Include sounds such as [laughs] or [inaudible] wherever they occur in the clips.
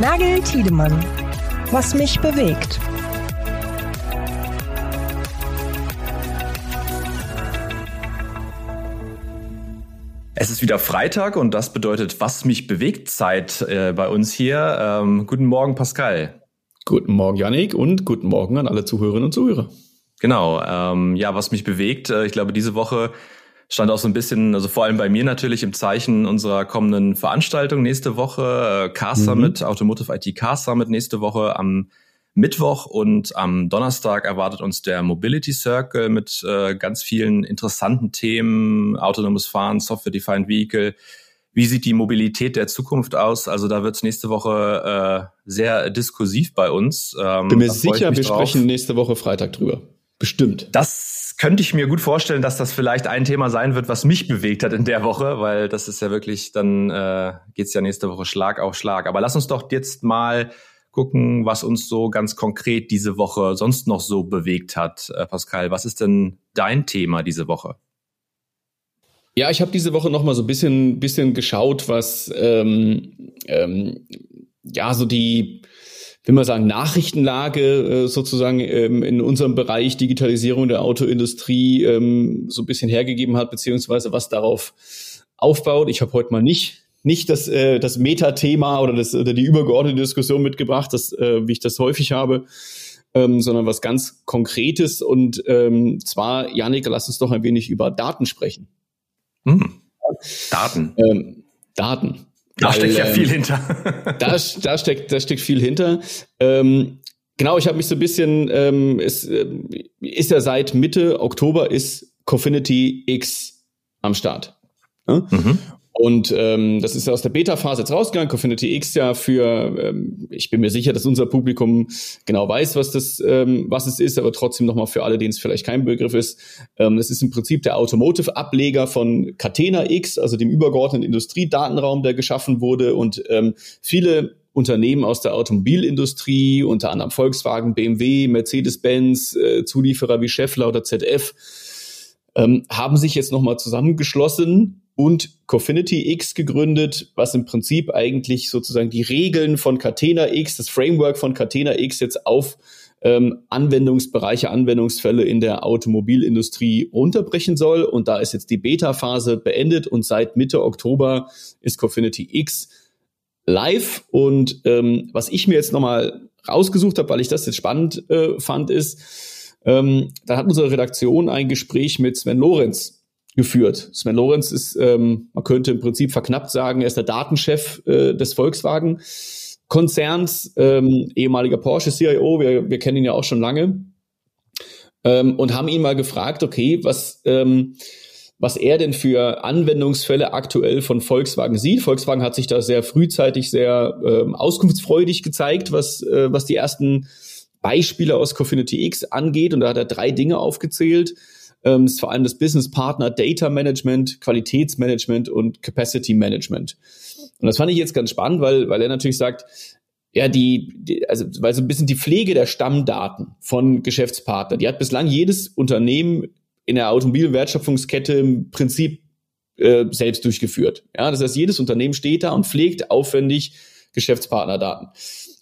Nagel Tiedemann. Was mich bewegt. Es ist wieder Freitag und das bedeutet, was mich bewegt Zeit äh, bei uns hier. Ähm, guten Morgen, Pascal. Guten Morgen, Yannick, und guten Morgen an alle Zuhörerinnen und Zuhörer. Genau, ähm, ja, was mich bewegt, äh, ich glaube, diese Woche stand auch so ein bisschen, also vor allem bei mir natürlich im Zeichen unserer kommenden Veranstaltung nächste Woche, äh, Car Summit, mhm. Automotive IT Car Summit nächste Woche am Mittwoch und am Donnerstag erwartet uns der Mobility Circle mit äh, ganz vielen interessanten Themen, autonomes Fahren, Software-Defined Vehicle. Wie sieht die Mobilität der Zukunft aus? Also da wird es nächste Woche äh, sehr diskursiv bei uns. Ähm, Bin mir sicher, wir drauf. sprechen nächste Woche Freitag drüber. Bestimmt. Das könnte ich mir gut vorstellen, dass das vielleicht ein Thema sein wird, was mich bewegt hat in der Woche, weil das ist ja wirklich, dann äh, geht ja nächste Woche Schlag auf Schlag. Aber lass uns doch jetzt mal gucken, was uns so ganz konkret diese Woche sonst noch so bewegt hat. Äh, Pascal, was ist denn dein Thema diese Woche? Ja, ich habe diese Woche noch mal so ein bisschen, bisschen geschaut, was ähm, ähm, ja so die will man sagen, Nachrichtenlage äh, sozusagen ähm, in unserem Bereich Digitalisierung der Autoindustrie ähm, so ein bisschen hergegeben hat, beziehungsweise was darauf aufbaut. Ich habe heute mal nicht nicht das, äh, das Metathema oder, das, oder die übergeordnete Diskussion mitgebracht, das, äh, wie ich das häufig habe, ähm, sondern was ganz Konkretes. Und ähm, zwar, Janik, lass uns doch ein wenig über Daten sprechen. Hm. Daten. Ähm, Daten. Da Weil, steckt ja viel ähm, hinter. [laughs] da, da, steckt, da steckt viel hinter. Ähm, genau, ich habe mich so ein bisschen, ähm, es äh, ist ja seit Mitte Oktober ist Cofinity X am Start. Ja? Mhm. Und ähm, das ist ja aus der Beta-Phase jetzt rausgegangen. Cofinity X ja für, ähm, ich bin mir sicher, dass unser Publikum genau weiß, was das, ähm, was es ist, aber trotzdem nochmal für alle, denen es vielleicht kein Begriff ist. Ähm, das ist im Prinzip der Automotive-Ableger von Catena X, also dem übergeordneten Industriedatenraum, der geschaffen wurde. Und ähm, viele Unternehmen aus der Automobilindustrie, unter anderem Volkswagen, BMW, Mercedes-Benz, äh, Zulieferer wie Schaeffler oder ZF, ähm, haben sich jetzt nochmal zusammengeschlossen und Cofinity X gegründet, was im Prinzip eigentlich sozusagen die Regeln von Catena X, das Framework von Catena X jetzt auf ähm, Anwendungsbereiche, Anwendungsfälle in der Automobilindustrie runterbrechen soll. Und da ist jetzt die Beta-Phase beendet und seit Mitte Oktober ist Cofinity X live. Und ähm, was ich mir jetzt nochmal rausgesucht habe, weil ich das jetzt spannend äh, fand, ist, ähm, da hat unsere Redaktion ein Gespräch mit Sven Lorenz geführt. Sven Lorenz ist, ähm, man könnte im Prinzip verknappt sagen, er ist der Datenchef äh, des Volkswagen Konzerns, ähm, ehemaliger Porsche CIO, wir, wir kennen ihn ja auch schon lange, ähm, und haben ihn mal gefragt, okay, was, ähm, was er denn für Anwendungsfälle aktuell von Volkswagen sieht. Volkswagen hat sich da sehr frühzeitig sehr ähm, auskunftsfreudig gezeigt, was, äh, was die ersten Beispiele aus Cofinity X angeht. Und da hat er drei Dinge aufgezählt ähm, ist vor allem das Business Partner Data Management, Qualitätsmanagement und Capacity Management. Und das fand ich jetzt ganz spannend, weil, weil er natürlich sagt, ja, die, die, also weil so ein bisschen die Pflege der Stammdaten von Geschäftspartnern, die hat bislang jedes Unternehmen in der Automobilwertschöpfungskette im Prinzip äh, selbst durchgeführt. Ja, das heißt, jedes Unternehmen steht da und pflegt aufwendig Geschäftspartnerdaten.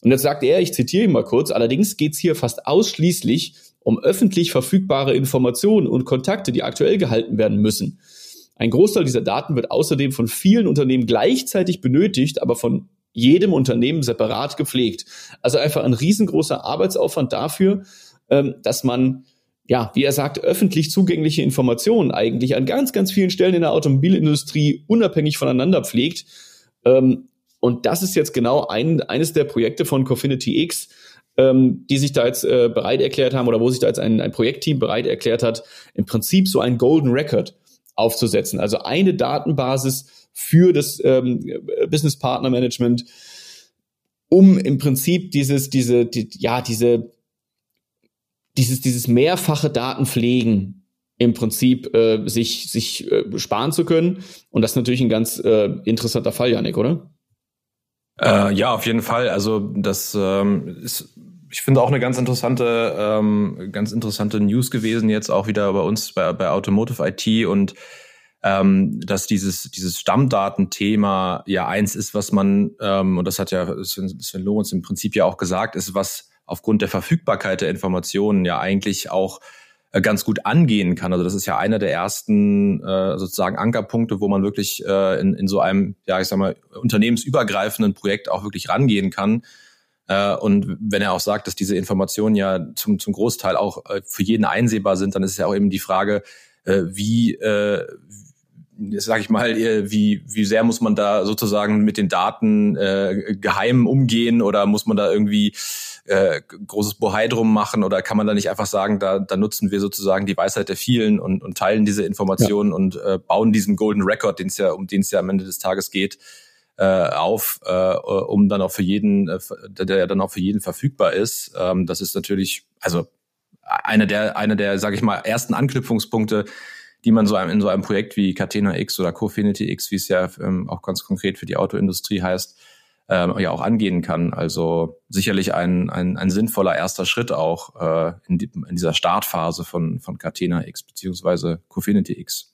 Und jetzt sagt er, ich zitiere ihn mal kurz, allerdings geht's hier fast ausschließlich um öffentlich verfügbare Informationen und Kontakte, die aktuell gehalten werden müssen. Ein Großteil dieser Daten wird außerdem von vielen Unternehmen gleichzeitig benötigt, aber von jedem Unternehmen separat gepflegt. Also einfach ein riesengroßer Arbeitsaufwand dafür, ähm, dass man ja, wie er sagt, öffentlich zugängliche Informationen eigentlich an ganz, ganz vielen Stellen in der Automobilindustrie unabhängig voneinander pflegt. Ähm, und das ist jetzt genau ein, eines der Projekte von Cofinity X, ähm, die sich da jetzt äh, bereit erklärt haben oder wo sich da jetzt ein, ein Projektteam bereit erklärt hat, im Prinzip so ein Golden Record aufzusetzen. Also eine Datenbasis für das ähm, Business Partner Management, um im Prinzip dieses, diese, die, ja, diese, dieses, dieses mehrfache Datenpflegen im Prinzip äh, sich, sich äh, sparen zu können. Und das ist natürlich ein ganz äh, interessanter Fall, Janik, oder? Äh, ja, auf jeden Fall. Also das ähm, ist, ich finde auch eine ganz interessante, ähm, ganz interessante News gewesen jetzt auch wieder bei uns bei, bei Automotive IT und ähm, dass dieses, dieses Stammdatenthema ja eins ist, was man, ähm, und das hat ja Sven, Sven Lorenz im Prinzip ja auch gesagt, ist, was aufgrund der Verfügbarkeit der Informationen ja eigentlich auch ganz gut angehen kann. Also das ist ja einer der ersten äh, sozusagen Ankerpunkte, wo man wirklich äh, in, in so einem, ja ich sag mal, unternehmensübergreifenden Projekt auch wirklich rangehen kann. Äh, und wenn er auch sagt, dass diese Informationen ja zum, zum Großteil auch äh, für jeden einsehbar sind, dann ist es ja auch eben die Frage, äh, wie, äh, sage ich mal, äh, wie, wie sehr muss man da sozusagen mit den Daten äh, geheim umgehen oder muss man da irgendwie äh, großes Bohai drum machen oder kann man da nicht einfach sagen, da, da nutzen wir sozusagen die Weisheit der vielen und, und teilen diese Informationen ja. und äh, bauen diesen Golden Record, den es ja, um den es ja am Ende des Tages geht, äh, auf, äh, um dann auch für jeden, äh, der ja dann auch für jeden verfügbar ist. Ähm, das ist natürlich, also einer der, einer der, sage ich mal, ersten Anknüpfungspunkte, die man so in so einem Projekt wie Catena X oder Cofinity X, wie es ja ähm, auch ganz konkret für die Autoindustrie heißt, ähm, ja auch angehen kann. Also sicherlich ein, ein, ein sinnvoller erster Schritt auch äh, in, die, in dieser Startphase von, von Catena X beziehungsweise Cofinity X.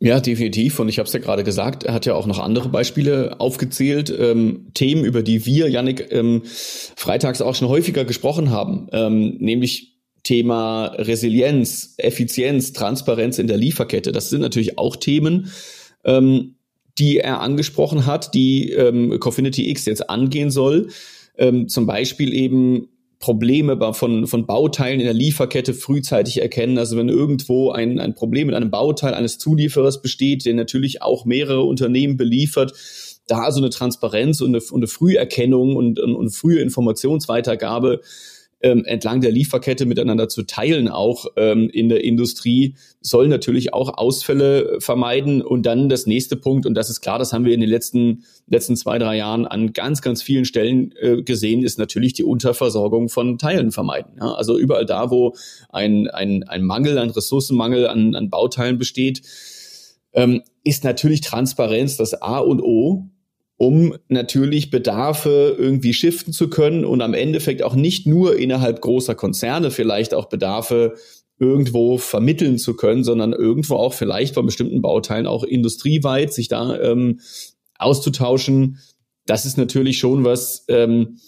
Ja, definitiv. Und ich habe es ja gerade gesagt, er hat ja auch noch andere Beispiele aufgezählt, ähm, Themen, über die wir, Yannick, ähm, freitags auch schon häufiger gesprochen haben, ähm, nämlich Thema Resilienz, Effizienz, Transparenz in der Lieferkette. Das sind natürlich auch Themen, ähm, die er angesprochen hat, die ähm, Cofinity X jetzt angehen soll. Ähm, zum Beispiel eben Probleme von, von Bauteilen in der Lieferkette frühzeitig erkennen. Also wenn irgendwo ein, ein Problem mit einem Bauteil eines Zulieferers besteht, der natürlich auch mehrere Unternehmen beliefert, da so eine Transparenz und eine, und eine Früherkennung und, und, und frühe Informationsweitergabe ähm, entlang der Lieferkette miteinander zu teilen, auch ähm, in der Industrie, soll natürlich auch Ausfälle vermeiden. Und dann das nächste Punkt, und das ist klar, das haben wir in den letzten, letzten zwei, drei Jahren an ganz, ganz vielen Stellen äh, gesehen, ist natürlich die Unterversorgung von Teilen vermeiden. Ja? Also überall da, wo ein, ein, ein Mangel, ein Ressourcenmangel an, an Bauteilen besteht, ähm, ist natürlich Transparenz das A und O um natürlich Bedarfe irgendwie shiften zu können und am Endeffekt auch nicht nur innerhalb großer Konzerne vielleicht auch Bedarfe irgendwo vermitteln zu können, sondern irgendwo auch vielleicht bei bestimmten Bauteilen auch industrieweit sich da ähm, auszutauschen. Das ist natürlich schon was, ähm,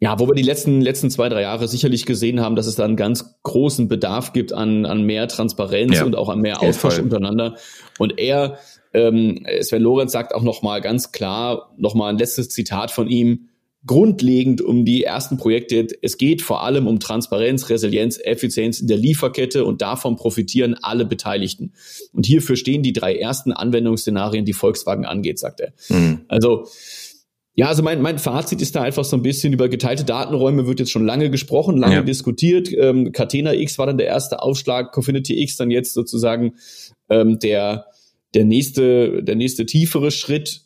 ja, wo wir die letzten, letzten zwei, drei Jahre sicherlich gesehen haben, dass es da einen ganz großen Bedarf gibt an, an mehr Transparenz ja, und auch an mehr Austausch untereinander. Und er ähm, Sven Lorenz sagt auch nochmal ganz klar, nochmal ein letztes Zitat von ihm, grundlegend um die ersten Projekte. Es geht vor allem um Transparenz, Resilienz, Effizienz in der Lieferkette und davon profitieren alle Beteiligten. Und hierfür stehen die drei ersten Anwendungsszenarien, die Volkswagen angeht, sagt er. Mhm. Also, ja, also mein, mein Fazit ist da einfach so ein bisschen über geteilte Datenräume wird jetzt schon lange gesprochen, lange ja. diskutiert. Ähm, Catena X war dann der erste Aufschlag, Cofinity X dann jetzt sozusagen ähm, der der nächste, der nächste tiefere Schritt.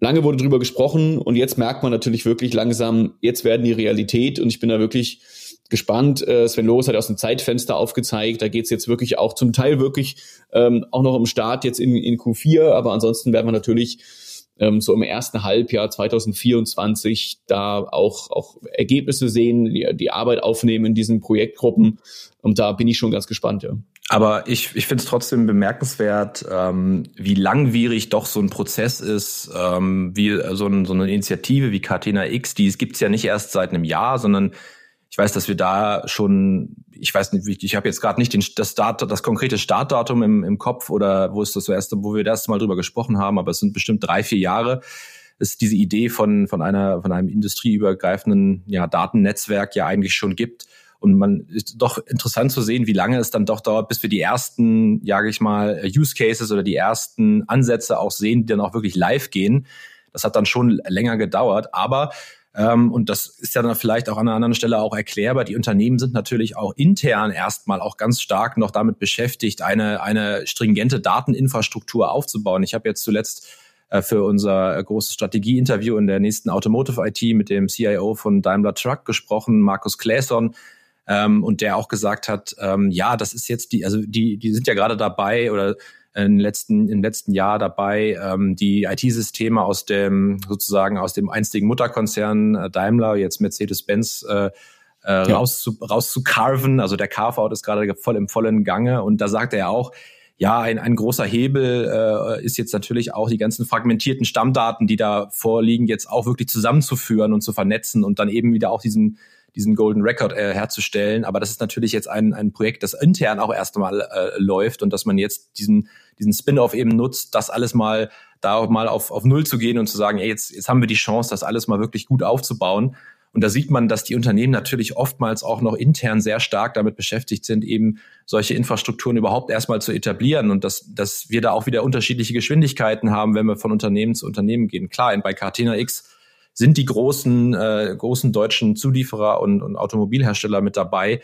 Lange wurde drüber gesprochen und jetzt merkt man natürlich wirklich langsam, jetzt werden die Realität und ich bin da wirklich gespannt. Äh, Sven Loris hat aus dem Zeitfenster aufgezeigt, da geht's jetzt wirklich auch zum Teil wirklich ähm, auch noch im Start jetzt in, in Q4, aber ansonsten werden wir natürlich ähm, so im ersten Halbjahr 2024 da auch, auch Ergebnisse sehen, die, die Arbeit aufnehmen in diesen Projektgruppen und da bin ich schon ganz gespannt, ja. Aber ich, ich finde es trotzdem bemerkenswert, ähm, wie langwierig doch so ein Prozess ist, ähm, wie so, ein, so eine Initiative wie Catena X, die gibt's ja nicht erst seit einem Jahr, sondern ich weiß, dass wir da schon, ich weiß nicht, ich habe jetzt gerade nicht den, das, Start, das konkrete Startdatum im, im Kopf oder wo ist das erste, wo wir das erste Mal drüber gesprochen haben, aber es sind bestimmt drei, vier Jahre ist diese Idee von, von einer, von einem industrieübergreifenden ja, Datennetzwerk ja eigentlich schon gibt. Und man ist doch interessant zu sehen, wie lange es dann doch dauert, bis wir die ersten, sage ich mal, Use Cases oder die ersten Ansätze auch sehen, die dann auch wirklich live gehen. Das hat dann schon länger gedauert, aber ähm, und das ist ja dann vielleicht auch an einer anderen Stelle auch erklärbar. Die Unternehmen sind natürlich auch intern erstmal auch ganz stark noch damit beschäftigt, eine, eine stringente Dateninfrastruktur aufzubauen. Ich habe jetzt zuletzt äh, für unser großes Strategieinterview in der nächsten Automotive IT mit dem CIO von Daimler Truck gesprochen, Markus Claesson, ähm, und der auch gesagt hat, ähm, ja, das ist jetzt die, also die, die sind ja gerade dabei oder im letzten, im letzten Jahr dabei, ähm, die IT-Systeme aus dem sozusagen aus dem einstigen Mutterkonzern äh, Daimler, jetzt Mercedes-Benz, äh, äh, ja. raus zu, rauszucarven. Also der Carve-out ist gerade voll im vollen Gange und da sagt er ja auch, ja, ein, ein großer Hebel äh, ist jetzt natürlich auch die ganzen fragmentierten Stammdaten, die da vorliegen, jetzt auch wirklich zusammenzuführen und zu vernetzen und dann eben wieder auch diesen diesen Golden Record äh, herzustellen. Aber das ist natürlich jetzt ein, ein Projekt, das intern auch erstmal äh, läuft und dass man jetzt diesen, diesen Spin-off eben nutzt, das alles mal da mal auf, auf Null zu gehen und zu sagen, ey, jetzt, jetzt haben wir die Chance, das alles mal wirklich gut aufzubauen. Und da sieht man, dass die Unternehmen natürlich oftmals auch noch intern sehr stark damit beschäftigt sind, eben solche Infrastrukturen überhaupt erstmal zu etablieren und dass, dass wir da auch wieder unterschiedliche Geschwindigkeiten haben, wenn wir von Unternehmen zu Unternehmen gehen. Klar, bei Catena X sind die großen, äh, großen deutschen Zulieferer und, und Automobilhersteller mit dabei.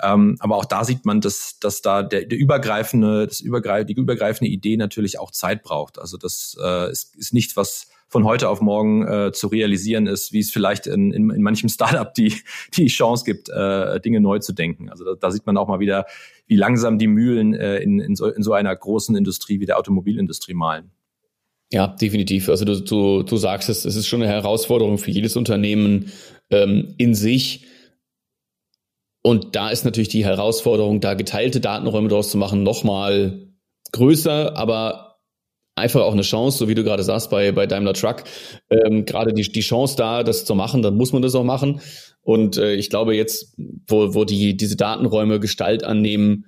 Ähm, aber auch da sieht man, dass, dass da der, der übergreifende, das übergreif, die übergreifende Idee natürlich auch Zeit braucht. Also das äh, ist, ist nichts, was von heute auf morgen äh, zu realisieren ist, wie es vielleicht in, in, in manchem Startup die, die Chance gibt, äh, Dinge neu zu denken. Also da, da sieht man auch mal wieder, wie langsam die Mühlen äh, in, in, so, in so einer großen Industrie wie der Automobilindustrie malen. Ja, definitiv. Also du, du, du sagst es, es ist schon eine Herausforderung für jedes Unternehmen ähm, in sich. Und da ist natürlich die Herausforderung, da geteilte Datenräume draus zu machen, nochmal größer, aber einfach auch eine Chance, so wie du gerade sagst bei, bei Daimler Truck, ähm, gerade die, die Chance da, das zu machen, dann muss man das auch machen. Und äh, ich glaube jetzt, wo, wo die, diese Datenräume Gestalt annehmen,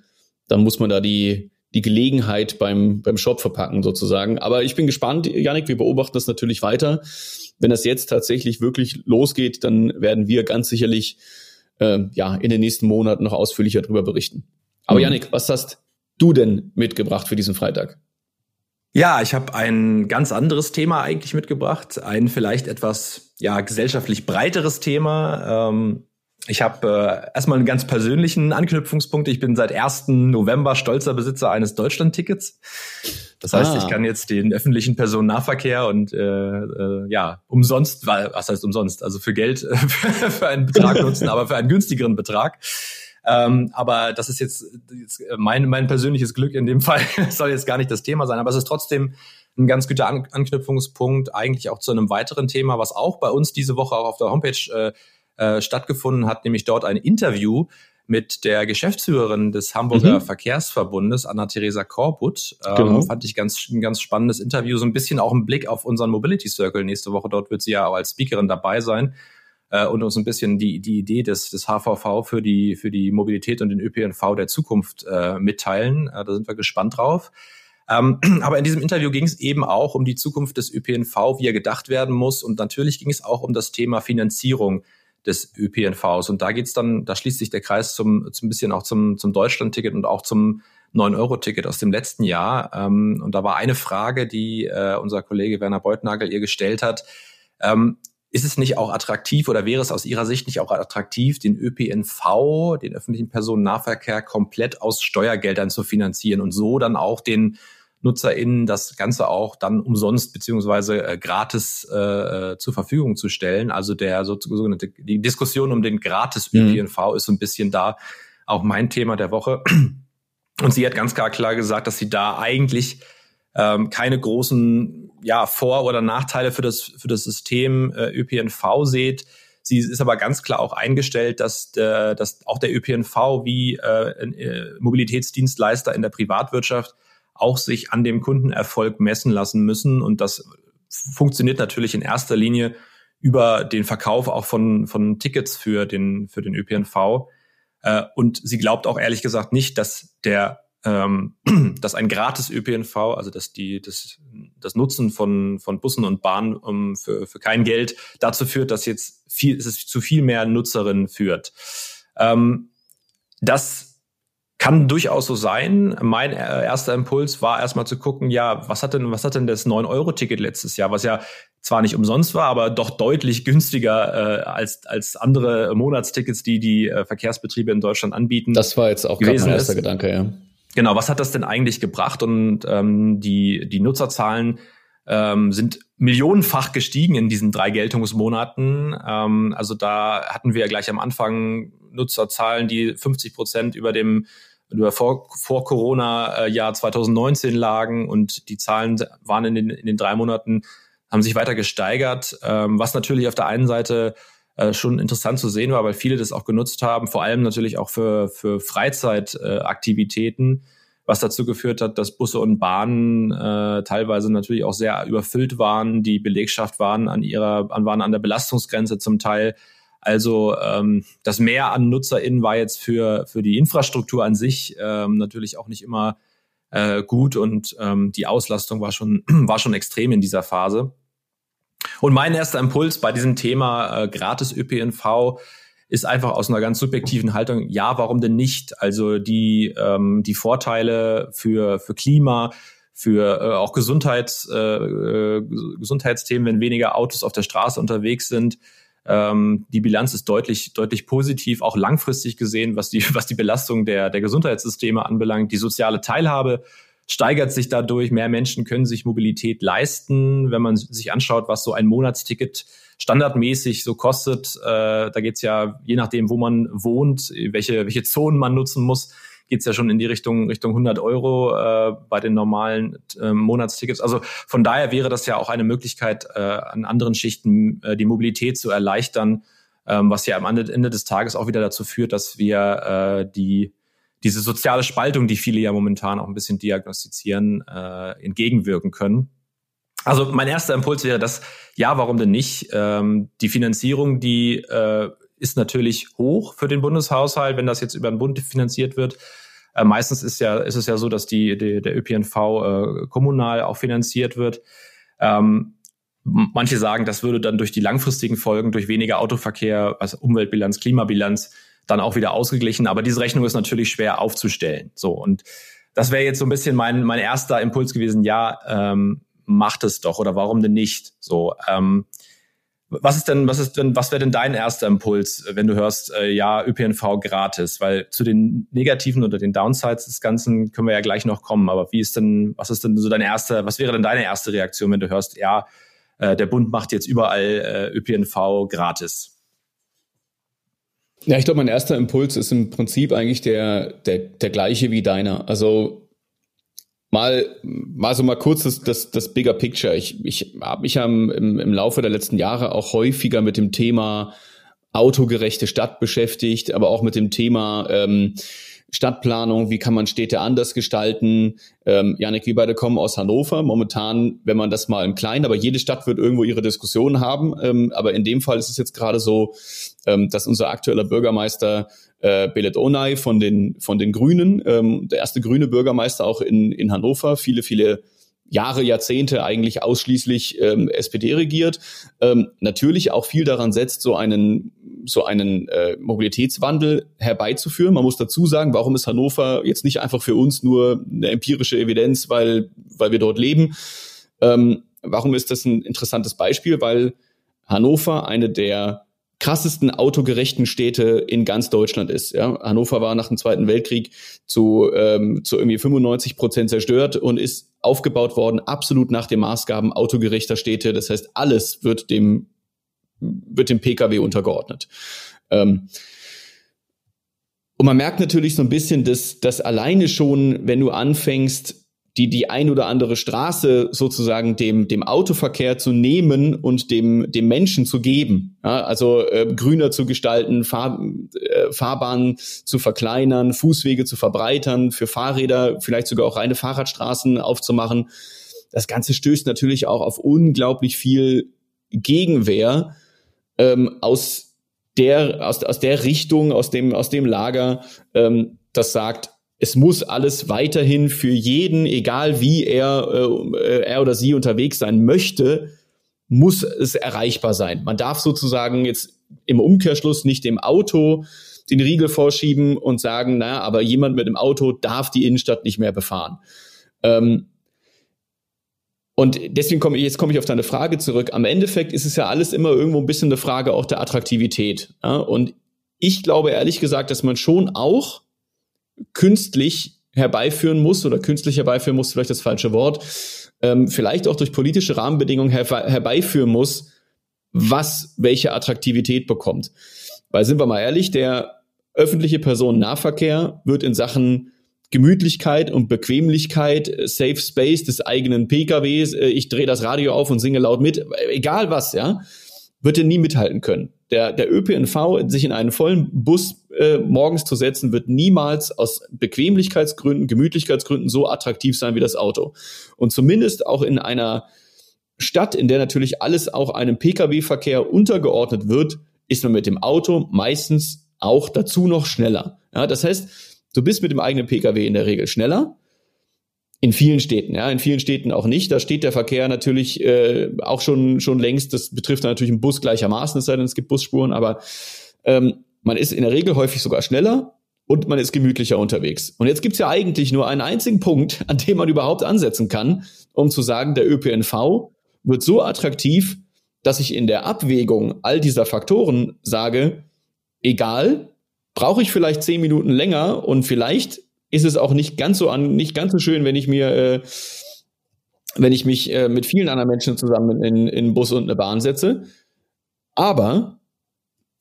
dann muss man da die, die Gelegenheit beim, beim Shop verpacken sozusagen. Aber ich bin gespannt, Janik, wir beobachten das natürlich weiter. Wenn das jetzt tatsächlich wirklich losgeht, dann werden wir ganz sicherlich äh, ja in den nächsten Monaten noch ausführlicher darüber berichten. Aber mhm. Janik, was hast du denn mitgebracht für diesen Freitag? Ja, ich habe ein ganz anderes Thema eigentlich mitgebracht, ein vielleicht etwas ja gesellschaftlich breiteres Thema. Ähm, ich habe äh, erstmal einen ganz persönlichen Anknüpfungspunkt. Ich bin seit 1. November stolzer Besitzer eines Deutschland-Tickets. Das heißt, ah. ich kann jetzt den öffentlichen Personennahverkehr und äh, äh, ja umsonst, was heißt umsonst, also für Geld [laughs] für einen Betrag nutzen, aber für einen günstigeren Betrag. Ähm, aber das ist jetzt, jetzt mein, mein persönliches Glück in dem Fall. [laughs] soll jetzt gar nicht das Thema sein, aber es ist trotzdem ein ganz guter An Anknüpfungspunkt eigentlich auch zu einem weiteren Thema, was auch bei uns diese Woche auch auf der Homepage äh, äh, stattgefunden hat, nämlich dort ein Interview mit der Geschäftsführerin des Hamburger mhm. Verkehrsverbundes, Anna-Theresa Korput. Ähm, genau. Fand ich ganz, ein ganz spannendes Interview, so ein bisschen auch ein Blick auf unseren Mobility Circle nächste Woche. Dort wird sie ja auch als Speakerin dabei sein äh, und uns ein bisschen die, die Idee des, des HVV für die, für die Mobilität und den ÖPNV der Zukunft äh, mitteilen. Äh, da sind wir gespannt drauf. Ähm, [clears throat] aber in diesem Interview ging es eben auch um die Zukunft des ÖPNV, wie er gedacht werden muss. Und natürlich ging es auch um das Thema Finanzierung des ÖPNVs. Und da geht's dann, da schließt sich der Kreis zum, zum bisschen auch zum, zum Deutschland-Ticket und auch zum 9-Euro-Ticket aus dem letzten Jahr. Ähm, und da war eine Frage, die äh, unser Kollege Werner Beutnagel ihr gestellt hat. Ähm, ist es nicht auch attraktiv oder wäre es aus Ihrer Sicht nicht auch attraktiv, den ÖPNV, den öffentlichen Personennahverkehr, komplett aus Steuergeldern zu finanzieren und so dann auch den NutzerInnen das Ganze auch dann umsonst beziehungsweise äh, gratis äh, äh zur Verfügung zu stellen. Also der sogenannte die Diskussion um den gratis ÖPNV mhm. ist so ein bisschen da auch mein Thema der Woche. Und sie hat ganz klar klar gesagt, dass sie da eigentlich ähm, keine großen ja, Vor- oder Nachteile für das, für das System äh, ÖPNV seht. Sie ist aber ganz klar auch eingestellt, dass, der, dass auch der ÖPNV wie äh, äh, Mobilitätsdienstleister in der Privatwirtschaft auch sich an dem Kundenerfolg messen lassen müssen. Und das funktioniert natürlich in erster Linie über den Verkauf auch von, von Tickets für den, für den ÖPNV. Äh, und sie glaubt auch ehrlich gesagt nicht, dass der ähm, [clears throat] dass ein gratis ÖPNV, also dass die das, das Nutzen von von Bussen und Bahnen um, für, für kein Geld dazu führt, dass jetzt viel es zu viel mehr Nutzerinnen führt. Ähm, das kann durchaus so sein. Mein äh, erster Impuls war erstmal zu gucken, ja, was hat denn, was hat denn das 9-Euro-Ticket letztes Jahr, was ja zwar nicht umsonst war, aber doch deutlich günstiger äh, als, als andere Monatstickets, die die äh, Verkehrsbetriebe in Deutschland anbieten. Das war jetzt auch gerade mein erster Gedanke, ja. Genau, was hat das denn eigentlich gebracht? Und ähm, die, die Nutzerzahlen ähm, sind millionenfach gestiegen in diesen drei Geltungsmonaten. Ähm, also da hatten wir ja gleich am Anfang Nutzerzahlen, die 50 Prozent über dem über vor, vor Corona-Jahr äh, 2019 lagen und die Zahlen waren in den, in den drei Monaten, haben sich weiter gesteigert, ähm, was natürlich auf der einen Seite äh, schon interessant zu sehen war, weil viele das auch genutzt haben, vor allem natürlich auch für, für Freizeitaktivitäten. was dazu geführt hat, dass Busse und Bahnen äh, teilweise natürlich auch sehr überfüllt waren. Die Belegschaft waren an ihrer, waren an der Belastungsgrenze zum Teil. Also ähm, das Mehr an NutzerInnen war jetzt für, für die Infrastruktur an sich ähm, natürlich auch nicht immer äh, gut und ähm, die Auslastung war schon, [clears throat] war schon extrem in dieser Phase. Und mein erster Impuls bei diesem Thema äh, gratis ÖPNV ist einfach aus einer ganz subjektiven Haltung, ja, warum denn nicht? Also die, ähm, die Vorteile für, für Klima, für äh, auch Gesundheits, äh, äh, Gesundheitsthemen, wenn weniger Autos auf der Straße unterwegs sind. Ähm, die Bilanz ist deutlich, deutlich positiv, auch langfristig gesehen, was die, [laughs] was die Belastung der, der Gesundheitssysteme anbelangt. Die soziale Teilhabe steigert sich dadurch. Mehr Menschen können sich Mobilität leisten. Wenn man sich anschaut, was so ein Monatsticket standardmäßig so kostet, äh, da geht's ja, je nachdem, wo man wohnt, welche, welche Zonen man nutzen muss, geht's ja schon in die Richtung Richtung 100 Euro äh, bei den normalen äh, Monatstickets. Also von daher wäre das ja auch eine Möglichkeit, äh, an anderen Schichten äh, die Mobilität zu erleichtern, ähm, was ja am Ende des Tages auch wieder dazu führt, dass wir äh, die diese soziale Spaltung, die viele ja momentan auch ein bisschen diagnostizieren, äh, entgegenwirken können. Also mein erster Impuls wäre das, ja, warum denn nicht? Ähm, die Finanzierung, die äh, ist natürlich hoch für den Bundeshaushalt, wenn das jetzt über den Bund finanziert wird. Äh, meistens ist ja ist es ja so, dass die, die der ÖPNV äh, kommunal auch finanziert wird. Ähm, manche sagen, das würde dann durch die langfristigen Folgen, durch weniger Autoverkehr, also Umweltbilanz, Klimabilanz, dann auch wieder ausgeglichen. Aber diese Rechnung ist natürlich schwer aufzustellen. So und das wäre jetzt so ein bisschen mein mein erster Impuls gewesen. Ja, ähm, macht es doch oder warum denn nicht? So, ähm, was ist denn, was ist denn, was wäre denn dein erster Impuls, wenn du hörst, äh, ja, ÖPNV gratis? Weil zu den negativen oder den Downsides des Ganzen können wir ja gleich noch kommen. Aber wie ist denn, was ist denn so deine erste, was wäre denn deine erste Reaktion, wenn du hörst, ja, äh, der Bund macht jetzt überall äh, ÖPNV gratis? Ja, ich glaube, mein erster Impuls ist im Prinzip eigentlich der, der, der gleiche wie deiner. Also Mal, mal so mal kurz das, das, das Bigger Picture. Ich, ich habe mich im, im Laufe der letzten Jahre auch häufiger mit dem Thema autogerechte Stadt beschäftigt, aber auch mit dem Thema ähm, Stadtplanung, wie kann man Städte anders gestalten. Ähm, Janik, wir beide kommen aus Hannover. Momentan, wenn man das mal im Kleinen, aber jede Stadt wird irgendwo ihre Diskussionen haben. Ähm, aber in dem Fall ist es jetzt gerade so, ähm, dass unser aktueller Bürgermeister äh, Belet Onay von den, von den Grünen, ähm, der erste grüne Bürgermeister auch in, in Hannover, viele, viele Jahre, Jahrzehnte eigentlich ausschließlich ähm, SPD regiert, ähm, natürlich auch viel daran setzt, so einen so einen äh, Mobilitätswandel herbeizuführen. Man muss dazu sagen, warum ist Hannover jetzt nicht einfach für uns nur eine empirische Evidenz, weil weil wir dort leben? Ähm, warum ist das ein interessantes Beispiel? Weil Hannover eine der krassesten autogerechten Städte in ganz Deutschland ist. Ja? Hannover war nach dem Zweiten Weltkrieg zu, ähm, zu irgendwie 95 Prozent zerstört und ist aufgebaut worden, absolut nach den Maßgaben autogerechter Städte. Das heißt, alles wird dem, wird dem Pkw untergeordnet. Ähm, und man merkt natürlich so ein bisschen, dass, dass alleine schon, wenn du anfängst, die die ein oder andere Straße sozusagen dem dem Autoverkehr zu nehmen und dem dem Menschen zu geben, ja, also äh, grüner zu gestalten, Fahr, äh, Fahrbahnen zu verkleinern, Fußwege zu verbreitern, für Fahrräder vielleicht sogar auch reine Fahrradstraßen aufzumachen. Das Ganze stößt natürlich auch auf unglaublich viel Gegenwehr ähm, aus der aus, aus der Richtung, aus dem aus dem Lager, ähm, das sagt es muss alles weiterhin für jeden, egal wie er, äh, er oder sie unterwegs sein möchte, muss es erreichbar sein. Man darf sozusagen jetzt im Umkehrschluss nicht dem Auto den Riegel vorschieben und sagen, naja, aber jemand mit dem Auto darf die Innenstadt nicht mehr befahren. Ähm, und deswegen komme ich, jetzt komme ich auf deine Frage zurück. Am Endeffekt ist es ja alles immer irgendwo ein bisschen eine Frage auch der Attraktivität. Ja? Und ich glaube ehrlich gesagt, dass man schon auch künstlich herbeiführen muss oder künstlich herbeiführen muss, vielleicht das falsche Wort, ähm, vielleicht auch durch politische Rahmenbedingungen her herbeiführen muss, was welche Attraktivität bekommt. Weil sind wir mal ehrlich, der öffentliche Personennahverkehr wird in Sachen Gemütlichkeit und Bequemlichkeit, äh, Safe Space des eigenen PKWs, äh, ich drehe das Radio auf und singe laut mit, egal was, ja, wird er nie mithalten können. Der, der ÖPNV, sich in einen vollen Bus äh, morgens zu setzen, wird niemals aus Bequemlichkeitsgründen, Gemütlichkeitsgründen so attraktiv sein wie das Auto. Und zumindest auch in einer Stadt, in der natürlich alles auch einem Pkw-Verkehr untergeordnet wird, ist man mit dem Auto meistens auch dazu noch schneller. Ja, das heißt, du bist mit dem eigenen Pkw in der Regel schneller. In vielen Städten, ja, in vielen Städten auch nicht. Da steht der Verkehr natürlich äh, auch schon schon längst. Das betrifft natürlich einen Bus gleichermaßen, es sei denn, es gibt Busspuren, aber ähm, man ist in der Regel häufig sogar schneller und man ist gemütlicher unterwegs. Und jetzt gibt's ja eigentlich nur einen einzigen Punkt, [laughs] an dem man überhaupt ansetzen kann, um zu sagen, der ÖPNV wird so attraktiv, dass ich in der Abwägung all dieser Faktoren sage, egal, brauche ich vielleicht zehn Minuten länger und vielleicht ist es auch nicht ganz so an, nicht ganz so schön, wenn ich mir, äh, wenn ich mich äh, mit vielen anderen Menschen zusammen in, in einen Bus und eine Bahn setze. Aber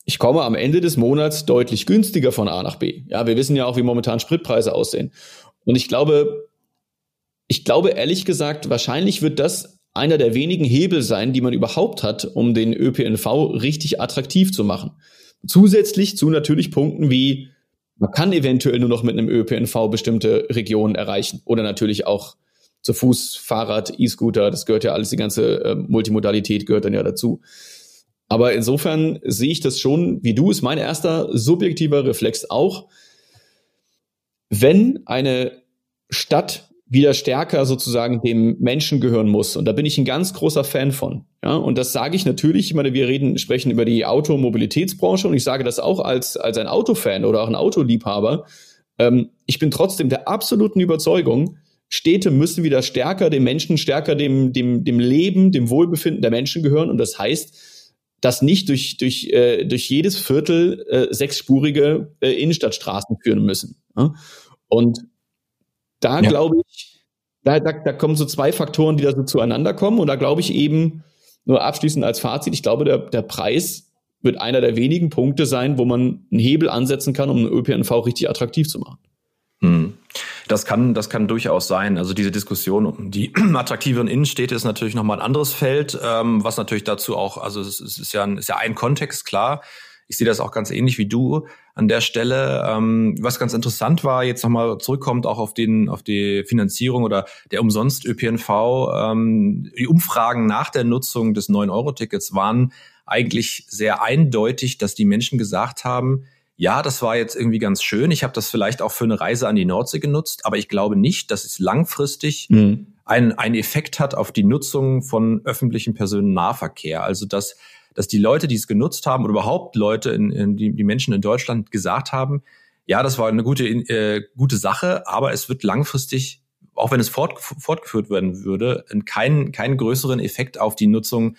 ich komme am Ende des Monats deutlich günstiger von A nach B. Ja, wir wissen ja auch, wie momentan Spritpreise aussehen. Und ich glaube, ich glaube ehrlich gesagt, wahrscheinlich wird das einer der wenigen Hebel sein, die man überhaupt hat, um den ÖPNV richtig attraktiv zu machen. Zusätzlich zu natürlich Punkten wie, man kann eventuell nur noch mit einem ÖPNV bestimmte Regionen erreichen oder natürlich auch zu Fuß, Fahrrad, E-Scooter, das gehört ja alles, die ganze äh, Multimodalität gehört dann ja dazu. Aber insofern sehe ich das schon, wie du, ist mein erster subjektiver Reflex auch. Wenn eine Stadt wieder stärker sozusagen dem Menschen gehören muss. Und da bin ich ein ganz großer Fan von. Ja, und das sage ich natürlich, ich meine, wir reden, sprechen über die Automobilitätsbranche und ich sage das auch als, als ein Autofan oder auch ein Autoliebhaber. Ähm, ich bin trotzdem der absoluten Überzeugung, Städte müssen wieder stärker dem Menschen, stärker dem, dem, dem Leben, dem Wohlbefinden der Menschen gehören. Und das heißt, dass nicht durch, durch, äh, durch jedes Viertel äh, sechsspurige äh, Innenstadtstraßen führen müssen. Ja? Und da ja. glaube ich, da, da, da kommen so zwei Faktoren, die da so zueinander kommen. Und da glaube ich eben, nur abschließend als Fazit, ich glaube, der, der Preis wird einer der wenigen Punkte sein, wo man einen Hebel ansetzen kann, um einen ÖPNV richtig attraktiv zu machen. Hm. Das kann, das kann durchaus sein. Also diese Diskussion um die [clears throat] attraktiveren Innenstädte ist natürlich nochmal ein anderes Feld, ähm, was natürlich dazu auch, also es ist ja ein, ist ja ein Kontext, klar. Ich sehe das auch ganz ähnlich wie du an der Stelle. Ähm, was ganz interessant war, jetzt nochmal zurückkommt auch auf den, auf die Finanzierung oder der umsonst ÖPNV. Ähm, die Umfragen nach der Nutzung des 9-Euro-Tickets waren eigentlich sehr eindeutig, dass die Menschen gesagt haben, ja, das war jetzt irgendwie ganz schön. Ich habe das vielleicht auch für eine Reise an die Nordsee genutzt, aber ich glaube nicht, dass es langfristig mhm. einen, einen Effekt hat auf die Nutzung von öffentlichen Personennahverkehr. Also dass dass die Leute, die es genutzt haben oder überhaupt Leute, in, in die, die Menschen in Deutschland gesagt haben, ja, das war eine gute, äh, gute Sache, aber es wird langfristig, auch wenn es fort, fortgeführt werden würde, keinen, keinen größeren Effekt auf die Nutzung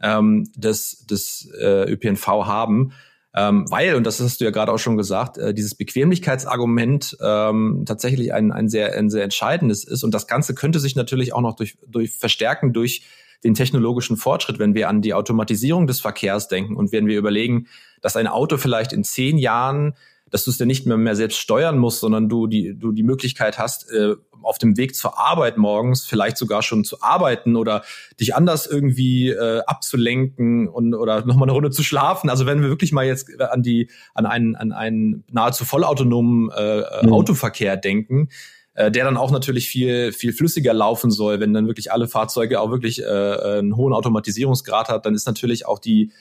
ähm, des, des äh, ÖPNV haben. Ähm, weil, und das hast du ja gerade auch schon gesagt, äh, dieses Bequemlichkeitsargument ähm, tatsächlich ein, ein, sehr, ein sehr entscheidendes ist. Und das Ganze könnte sich natürlich auch noch durch, durch verstärken durch den technologischen Fortschritt, wenn wir an die Automatisierung des Verkehrs denken und wenn wir überlegen, dass ein Auto vielleicht in zehn Jahren, dass du es dann nicht mehr, mehr selbst steuern musst, sondern du die, du die Möglichkeit hast, äh, auf dem Weg zur Arbeit morgens vielleicht sogar schon zu arbeiten oder dich anders irgendwie äh, abzulenken und oder nochmal eine Runde zu schlafen. Also wenn wir wirklich mal jetzt an die an einen an einen nahezu vollautonomen äh, mhm. Autoverkehr denken, äh, der dann auch natürlich viel, viel flüssiger laufen soll, wenn dann wirklich alle Fahrzeuge auch wirklich äh, einen hohen Automatisierungsgrad hat, dann ist natürlich auch die,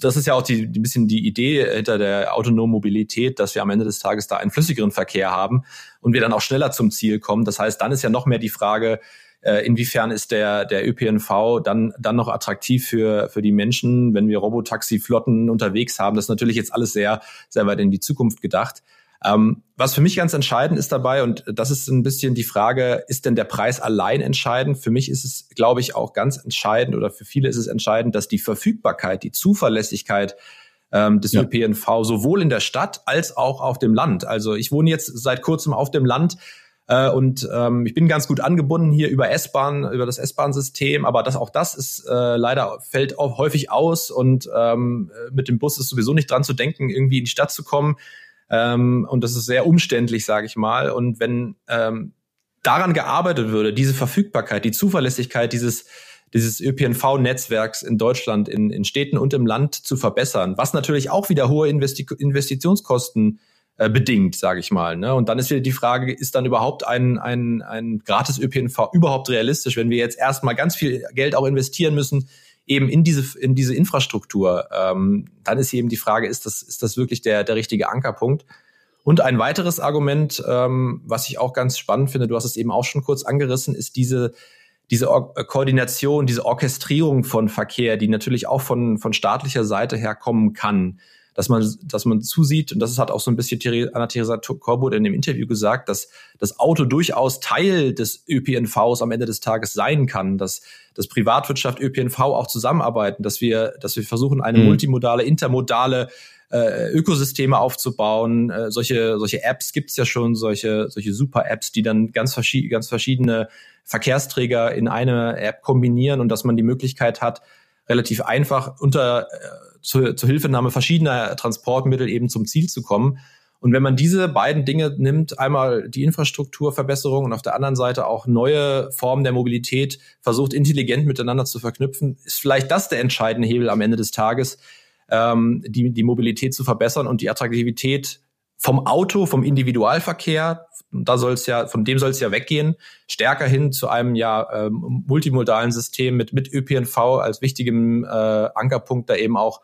das ist ja auch die, die bisschen die Idee hinter der autonomen Mobilität, dass wir am Ende des Tages da einen flüssigeren Verkehr haben und wir dann auch schneller zum Ziel kommen. Das heißt, dann ist ja noch mehr die Frage, äh, inwiefern ist der, der ÖPNV dann, dann noch attraktiv für, für die Menschen, wenn wir Robotaxi-Flotten unterwegs haben. Das ist natürlich jetzt alles sehr, sehr weit in die Zukunft gedacht. Ähm, was für mich ganz entscheidend ist dabei, und das ist ein bisschen die Frage, ist denn der Preis allein entscheidend? Für mich ist es, glaube ich, auch ganz entscheidend oder für viele ist es entscheidend, dass die Verfügbarkeit, die Zuverlässigkeit ähm, des ja. ÖPNV sowohl in der Stadt als auch auf dem Land. Also ich wohne jetzt seit kurzem auf dem Land äh, und ähm, ich bin ganz gut angebunden hier über S-Bahn, über das S-Bahn-System, aber das auch das ist äh, leider fällt auch häufig aus und ähm, mit dem Bus ist sowieso nicht dran zu denken, irgendwie in die Stadt zu kommen. Ähm, und das ist sehr umständlich, sage ich mal. Und wenn ähm, daran gearbeitet würde, diese Verfügbarkeit, die Zuverlässigkeit dieses dieses ÖPNV-Netzwerks in Deutschland, in, in Städten und im Land zu verbessern, was natürlich auch wieder hohe Investi Investitionskosten äh, bedingt, sage ich mal. Ne? Und dann ist wieder die Frage, ist dann überhaupt ein, ein, ein gratis ÖPNV überhaupt realistisch, wenn wir jetzt erstmal ganz viel Geld auch investieren müssen, eben in diese, in diese Infrastruktur, ähm, dann ist eben die Frage, ist das, ist das wirklich der, der richtige Ankerpunkt? Und ein weiteres Argument, ähm, was ich auch ganz spannend finde, du hast es eben auch schon kurz angerissen, ist diese, diese Or äh, Koordination, diese Orchestrierung von Verkehr, die natürlich auch von, von staatlicher Seite her kommen kann. Dass man, dass man zusieht, und das hat auch so ein bisschen Anna-Theresa Korbut in dem Interview gesagt, dass das Auto durchaus Teil des ÖPNVs am Ende des Tages sein kann, dass, dass Privatwirtschaft, ÖPNV auch zusammenarbeiten, dass wir, dass wir versuchen, eine mhm. multimodale, intermodale äh, Ökosysteme aufzubauen. Äh, solche, solche Apps gibt's ja schon, solche, solche Super-Apps, die dann ganz, verschied ganz verschiedene Verkehrsträger in eine App kombinieren und dass man die Möglichkeit hat, relativ einfach unter äh, zur, zur Hilfenahme verschiedener Transportmittel eben zum Ziel zu kommen. Und wenn man diese beiden Dinge nimmt, einmal die Infrastrukturverbesserung und auf der anderen Seite auch neue Formen der Mobilität versucht, intelligent miteinander zu verknüpfen, ist vielleicht das der entscheidende Hebel am Ende des Tages, ähm, die, die Mobilität zu verbessern und die Attraktivität vom Auto, vom Individualverkehr, da soll es ja, von dem soll es ja weggehen, stärker hin zu einem ja ähm, multimodalen System mit mit ÖPNV als wichtigem äh, Ankerpunkt da eben auch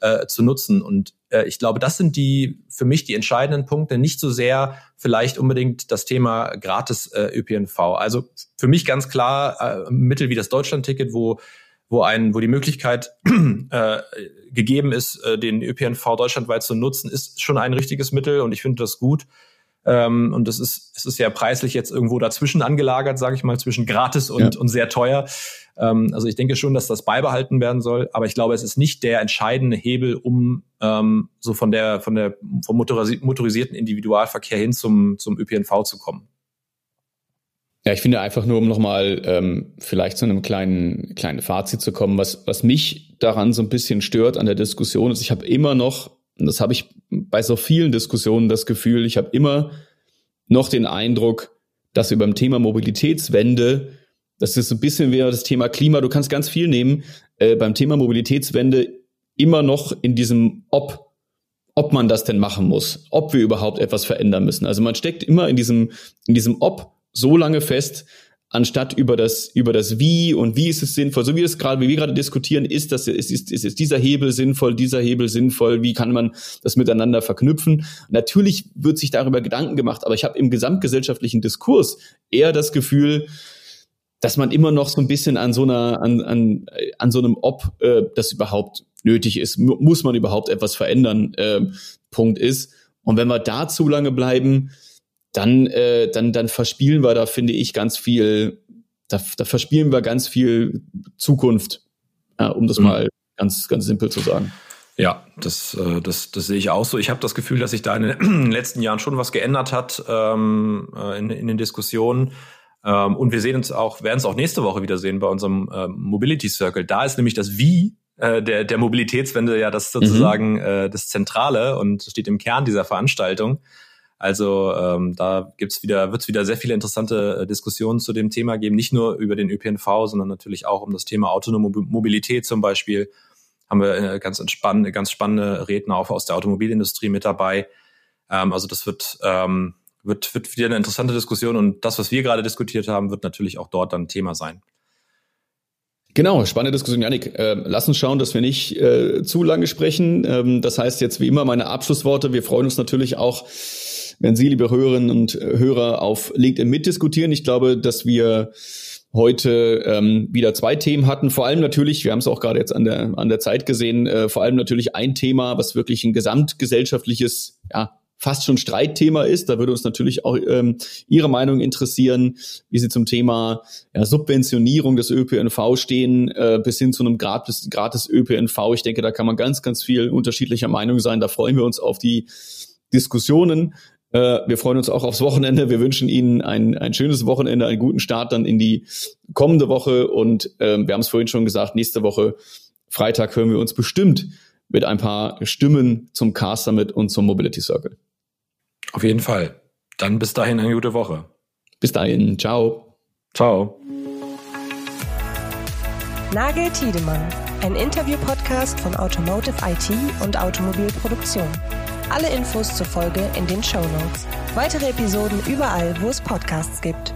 äh, zu nutzen. Und äh, ich glaube, das sind die für mich die entscheidenden Punkte, nicht so sehr vielleicht unbedingt das Thema gratis äh, ÖPNV. Also für mich ganz klar äh, Mittel wie das Deutschlandticket, wo wo ein, wo die Möglichkeit [clears throat] äh, gegeben ist, äh, den ÖPNV deutschlandweit zu nutzen, ist schon ein richtiges Mittel und ich finde das gut. Ähm, und das ist, es ist ja preislich jetzt irgendwo dazwischen angelagert, sage ich mal, zwischen gratis und, ja. und sehr teuer. Ähm, also ich denke schon, dass das beibehalten werden soll, aber ich glaube, es ist nicht der entscheidende Hebel, um ähm, so von der, von der, vom motorisierten Individualverkehr hin zum, zum ÖPNV zu kommen. Ja, ich finde einfach nur, um nochmal ähm, vielleicht zu einem kleinen, kleinen Fazit zu kommen, was, was mich daran so ein bisschen stört an der Diskussion ist, ich habe immer noch, und das habe ich bei so vielen Diskussionen das Gefühl, ich habe immer noch den Eindruck, dass wir beim Thema Mobilitätswende, das ist so ein bisschen wie das Thema Klima, du kannst ganz viel nehmen, äh, beim Thema Mobilitätswende immer noch in diesem Ob ob man das denn machen muss, ob wir überhaupt etwas verändern müssen. Also man steckt immer in diesem, in diesem Ob so lange fest, anstatt über das, über das Wie und wie ist es sinnvoll, so wie es gerade, wie wir gerade diskutieren, ist das, ist, ist, ist, ist dieser Hebel sinnvoll, dieser Hebel sinnvoll, wie kann man das miteinander verknüpfen? Natürlich wird sich darüber Gedanken gemacht, aber ich habe im gesamtgesellschaftlichen Diskurs eher das Gefühl, dass man immer noch so ein bisschen an so einer, an, an, an so einem Ob äh, das überhaupt nötig ist, muss man überhaupt etwas verändern, äh, Punkt ist. Und wenn wir da zu lange bleiben, dann, äh, dann, dann verspielen wir da, finde ich, ganz viel, da, da verspielen wir ganz viel Zukunft, ja, um das mhm. mal ganz, ganz simpel zu sagen. Ja, das, äh, das, das sehe ich auch so. Ich habe das Gefühl, dass sich da in den [clears throat] letzten Jahren schon was geändert hat ähm, äh, in, in den Diskussionen. Ähm, und wir sehen uns auch, werden es auch nächste Woche wieder sehen bei unserem äh, Mobility Circle. Da ist nämlich das Wie äh, der, der Mobilitätswende ja das mhm. sozusagen mhm. äh, das Zentrale und steht im Kern dieser Veranstaltung. Also ähm, da gibt's wieder, wird es wieder sehr viele interessante äh, Diskussionen zu dem Thema geben, nicht nur über den ÖPNV, sondern natürlich auch um das Thema autonome Mobilität zum Beispiel. Haben wir äh, ganz, spannende, ganz spannende Redner auch aus der Automobilindustrie mit dabei. Ähm, also das wird, ähm, wird, wird wieder eine interessante Diskussion und das, was wir gerade diskutiert haben, wird natürlich auch dort dann Thema sein. Genau, spannende Diskussion, Janik. Äh, lass uns schauen, dass wir nicht äh, zu lange sprechen. Ähm, das heißt jetzt wie immer meine Abschlussworte. Wir freuen uns natürlich auch wenn Sie, liebe Hörerinnen und Hörer, auf LinkedIn mitdiskutieren. Ich glaube, dass wir heute ähm, wieder zwei Themen hatten. Vor allem natürlich, wir haben es auch gerade jetzt an der, an der Zeit gesehen, äh, vor allem natürlich ein Thema, was wirklich ein gesamtgesellschaftliches, ja, fast schon Streitthema ist. Da würde uns natürlich auch ähm, Ihre Meinung interessieren, wie Sie zum Thema ja, Subventionierung des ÖPNV stehen, äh, bis hin zu einem gratis, gratis ÖPNV. Ich denke, da kann man ganz, ganz viel unterschiedlicher Meinung sein. Da freuen wir uns auf die Diskussionen. Äh, wir freuen uns auch aufs Wochenende. Wir wünschen Ihnen ein, ein schönes Wochenende, einen guten Start dann in die kommende Woche. Und ähm, wir haben es vorhin schon gesagt, nächste Woche Freitag hören wir uns bestimmt mit ein paar Stimmen zum Car Summit und zum Mobility Circle. Auf jeden Fall. Dann bis dahin eine gute Woche. Bis dahin. Ciao. Ciao. Nagel Tiedemann, ein Interview-Podcast von Automotive IT und Automobilproduktion. Alle Infos zur Folge in den Show Notes. Weitere Episoden überall, wo es Podcasts gibt.